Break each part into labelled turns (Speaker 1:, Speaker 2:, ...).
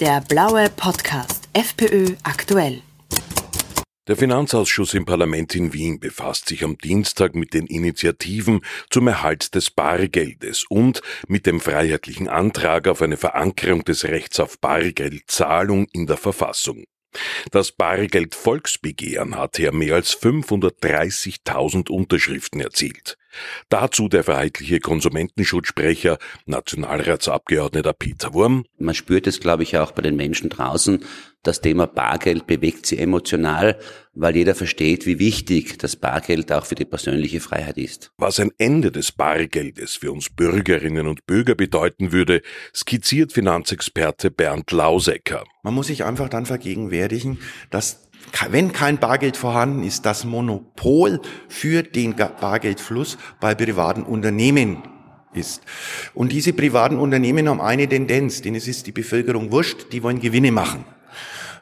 Speaker 1: Der blaue Podcast FPÖ aktuell.
Speaker 2: Der Finanzausschuss im Parlament in Wien befasst sich am Dienstag mit den Initiativen zum Erhalt des Bargeldes und mit dem freiheitlichen Antrag auf eine Verankerung des Rechts auf Bargeldzahlung in der Verfassung. Das Bargeld Volksbegehren hat ja mehr als 530.000 Unterschriften erzielt. Dazu der freiheitliche Konsumentenschutzsprecher, Nationalratsabgeordneter Peter Wurm.
Speaker 3: Man spürt es, glaube ich, auch bei den Menschen draußen. Das Thema Bargeld bewegt sie emotional, weil jeder versteht, wie wichtig das Bargeld auch für die persönliche Freiheit ist.
Speaker 2: Was ein Ende des Bargeldes für uns Bürgerinnen und Bürger bedeuten würde, skizziert Finanzexperte Bernd Lausecker.
Speaker 4: Man muss sich einfach dann vergegenwärtigen, dass wenn kein Bargeld vorhanden ist, das Monopol für den Bargeldfluss bei privaten Unternehmen ist. Und diese privaten Unternehmen haben eine Tendenz, denn es ist die Bevölkerung wurscht, die wollen Gewinne machen.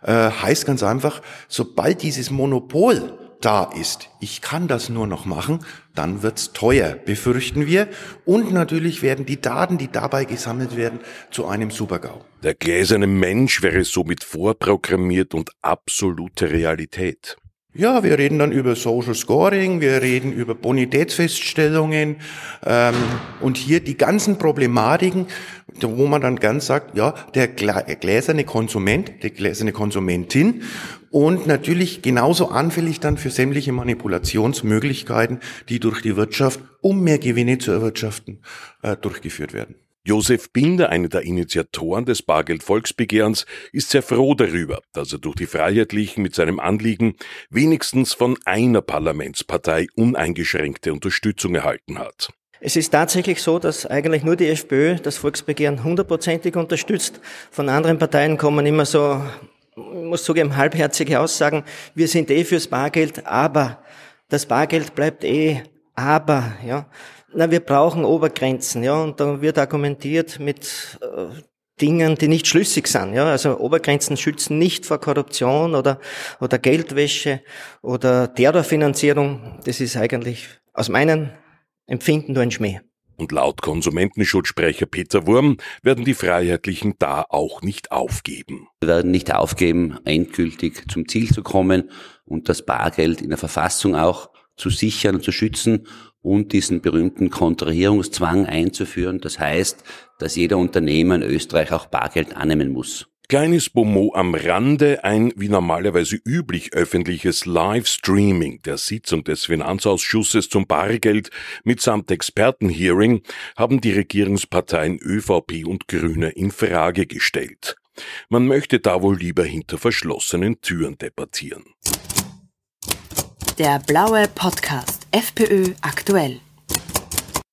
Speaker 4: Äh, heißt ganz einfach, sobald dieses Monopol da ist, ich kann das nur noch machen, dann wird's teuer, befürchten wir. Und natürlich werden die Daten, die dabei gesammelt werden, zu einem Supergau.
Speaker 2: Der gläserne Mensch wäre somit vorprogrammiert und absolute Realität.
Speaker 4: Ja, wir reden dann über Social Scoring, wir reden über Bonitätsfeststellungen ähm, und hier die ganzen Problematiken, wo man dann ganz sagt, ja, der gläserne Konsument, die gläserne Konsumentin und natürlich genauso anfällig dann für sämtliche Manipulationsmöglichkeiten, die durch die Wirtschaft, um mehr Gewinne zu erwirtschaften, äh, durchgeführt werden.
Speaker 2: Josef Binder, einer der Initiatoren des Bargeld-Volksbegehrens, ist sehr froh darüber, dass er durch die Freiheitlichen mit seinem Anliegen wenigstens von einer Parlamentspartei uneingeschränkte Unterstützung erhalten hat.
Speaker 5: Es ist tatsächlich so, dass eigentlich nur die FPÖ das Volksbegehren hundertprozentig unterstützt. Von anderen Parteien kommen immer so, ich muss zugeben, halbherzige Aussagen, wir sind eh fürs Bargeld, aber das Bargeld bleibt eh aber, ja. Na, wir brauchen Obergrenzen, ja, und da wird argumentiert mit äh, Dingen, die nicht schlüssig sind, ja. Also Obergrenzen schützen nicht vor Korruption oder, oder Geldwäsche oder Terrorfinanzierung. Das ist eigentlich aus meinem Empfinden nur ein Schmäh.
Speaker 2: Und laut Konsumentenschutzsprecher Peter Wurm werden die Freiheitlichen da auch nicht aufgeben.
Speaker 3: Wir werden nicht aufgeben, endgültig zum Ziel zu kommen und das Bargeld in der Verfassung auch zu sichern und zu schützen und diesen berühmten Kontrahierungszwang einzuführen. Das heißt, dass jeder Unternehmer in Österreich auch Bargeld annehmen muss.
Speaker 2: Kleines Bomo am Rande, ein wie normalerweise üblich öffentliches Livestreaming der Sitzung des Finanzausschusses zum Bargeld mitsamt Expertenhearing haben die Regierungsparteien ÖVP und Grüne in Frage gestellt. Man möchte da wohl lieber hinter verschlossenen Türen debattieren.
Speaker 1: Der blaue Podcast FPÖ aktuell.